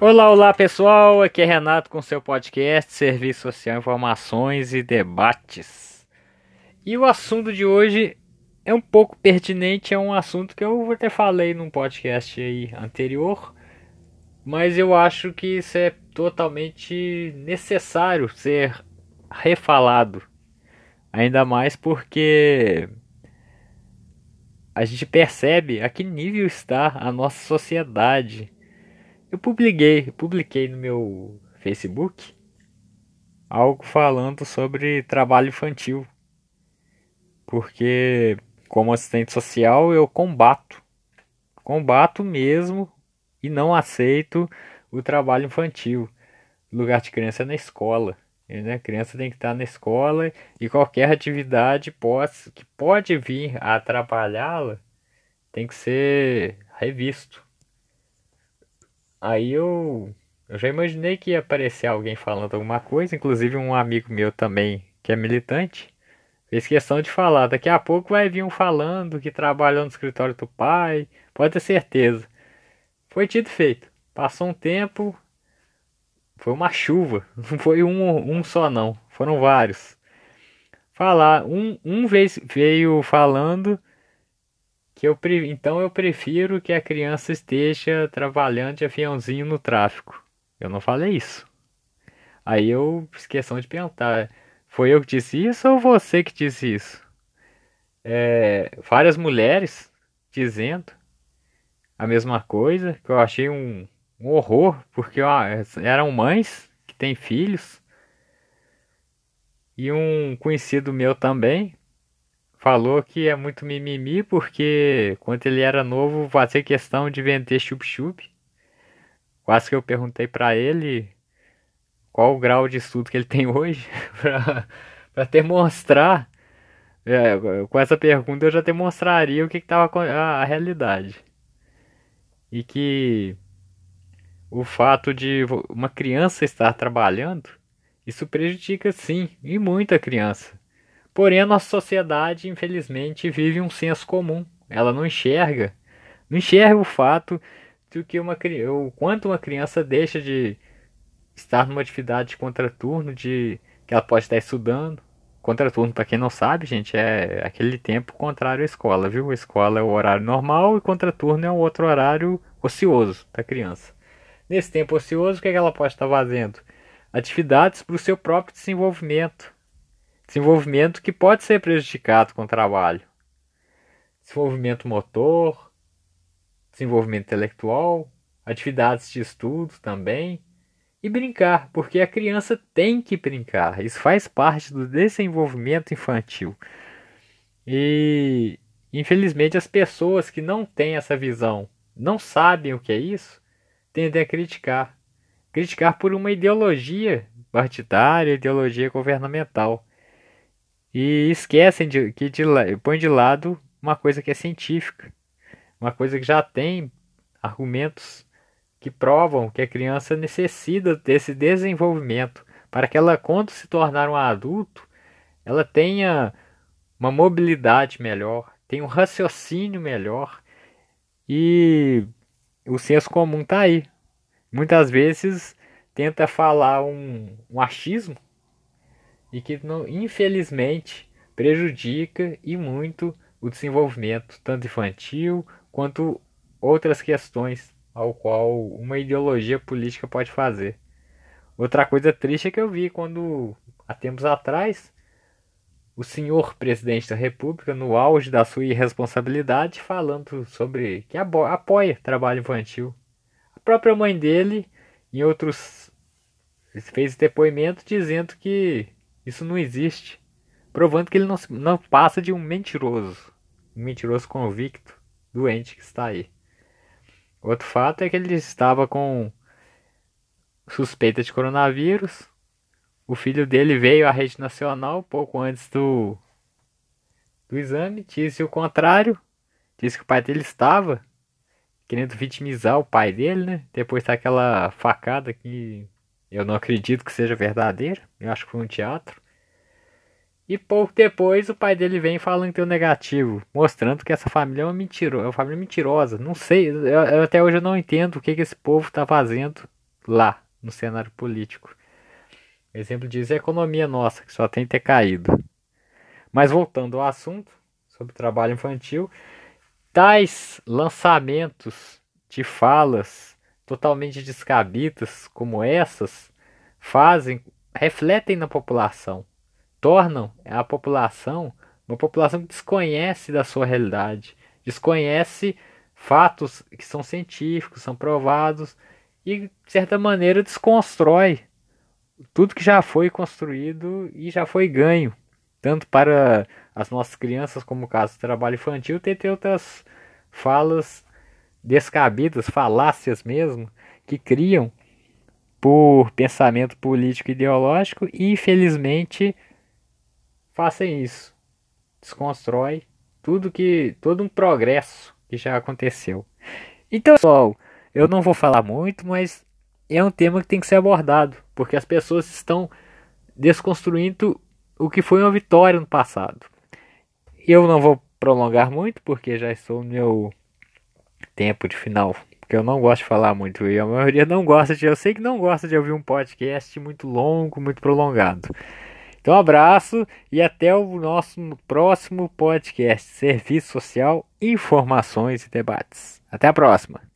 Olá, olá pessoal, aqui é Renato com seu podcast Serviço Social, Informações e Debates. E o assunto de hoje é um pouco pertinente, é um assunto que eu até falei num podcast aí anterior, mas eu acho que isso é totalmente necessário ser refalado. Ainda mais porque a gente percebe a que nível está a nossa sociedade. Eu publiquei, publiquei no meu Facebook algo falando sobre trabalho infantil. Porque como assistente social eu combato, combato mesmo e não aceito o trabalho infantil. O lugar de criança é na escola. Né? A criança tem que estar na escola e qualquer atividade pode, que pode vir a atrapalhá-la tem que ser revisto. Aí eu, eu já imaginei que ia aparecer alguém falando alguma coisa, inclusive um amigo meu também que é militante fez questão de falar. Daqui a pouco vai vir um falando que trabalhou no escritório do pai, pode ter certeza. Foi tido feito. Passou um tempo, foi uma chuva, não foi um, um só não, foram vários. Falar, um, um vez veio falando que eu então eu prefiro que a criança esteja trabalhando de aviãozinho no tráfico. Eu não falei isso. Aí eu questão de perguntar, foi eu que disse isso ou você que disse isso? É, várias mulheres dizendo a mesma coisa, que eu achei um, um horror, porque ó, eram mães que têm filhos. E um conhecido meu também falou que é muito mimimi porque quando ele era novo fazia questão de vender chup-chup. Quase que eu perguntei para ele qual o grau de estudo que ele tem hoje para demonstrar. É, com essa pergunta eu já demonstraria o que estava a, a realidade. E que o fato de uma criança estar trabalhando, isso prejudica sim, e muita criança. Porém, a nossa sociedade, infelizmente, vive um senso comum. Ela não enxerga, não enxerga o fato de que uma o quanto uma criança deixa de estar numa atividade de contraturno, de que ela pode estar estudando. Contraturno, para quem não sabe, gente, é aquele tempo contrário à escola, viu? A escola é o horário normal e contraturno é um outro horário ocioso da criança. Nesse tempo ocioso, o que, é que ela pode estar fazendo? Atividades para o seu próprio desenvolvimento. Desenvolvimento que pode ser prejudicado com o trabalho. Desenvolvimento motor, desenvolvimento intelectual, atividades de estudo também. E brincar, porque a criança tem que brincar. Isso faz parte do desenvolvimento infantil. E infelizmente as pessoas que não têm essa visão, não sabem o que é isso, tendem a criticar. Criticar por uma ideologia partidária, ideologia governamental. E esquecem de, que de, põe de lado uma coisa que é científica. Uma coisa que já tem argumentos que provam que a criança necessita desse desenvolvimento para que ela, quando se tornar um adulto, ela tenha uma mobilidade melhor, tenha um raciocínio melhor e o senso comum está aí. Muitas vezes tenta falar um, um achismo e que infelizmente prejudica e muito o desenvolvimento tanto infantil quanto outras questões ao qual uma ideologia política pode fazer. Outra coisa triste é que eu vi quando há tempos atrás o senhor presidente da República, no auge da sua irresponsabilidade, falando sobre que apoia trabalho infantil. A própria mãe dele, em outros, fez depoimento dizendo que isso não existe, provando que ele não, não passa de um mentiroso, um mentiroso convicto, doente que está aí. Outro fato é que ele estava com suspeita de coronavírus, o filho dele veio à rede nacional pouco antes do, do exame, disse o contrário, disse que o pai dele estava querendo vitimizar o pai dele, né? Depois daquela facada que eu não acredito que seja verdadeira, eu acho que foi um teatro. E pouco depois o pai dele vem falando que deu negativo, mostrando que essa família é uma, mentiro, é uma família mentirosa. Não sei, eu, eu, até hoje eu não entendo o que, que esse povo está fazendo lá no cenário político. Exemplo disso é a economia nossa, que só tem ter caído. Mas voltando ao assunto sobre trabalho infantil, tais lançamentos de falas totalmente descabidas como essas fazem, refletem na população, tornam a população uma população que desconhece da sua realidade, desconhece fatos que são científicos, são provados e de certa maneira desconstrói tudo que já foi construído e já foi ganho, tanto para as nossas crianças, como o caso do trabalho infantil, tem outras falas descabidas, falácias mesmo, que criam por pensamento político e ideológico e infelizmente fazem isso. Desconstrói tudo que todo um progresso que já aconteceu. Então, pessoal, eu não vou falar muito, mas é um tema que tem que ser abordado, porque as pessoas estão desconstruindo o que foi uma vitória no passado. Eu não vou prolongar muito, porque já estou no meu tempo de final, porque eu não gosto de falar muito e a maioria não gosta de, eu sei que não gosta de ouvir um podcast muito longo, muito prolongado. Então, um abraço e até o nosso próximo podcast Serviço Social, Informações e Debates. Até a próxima!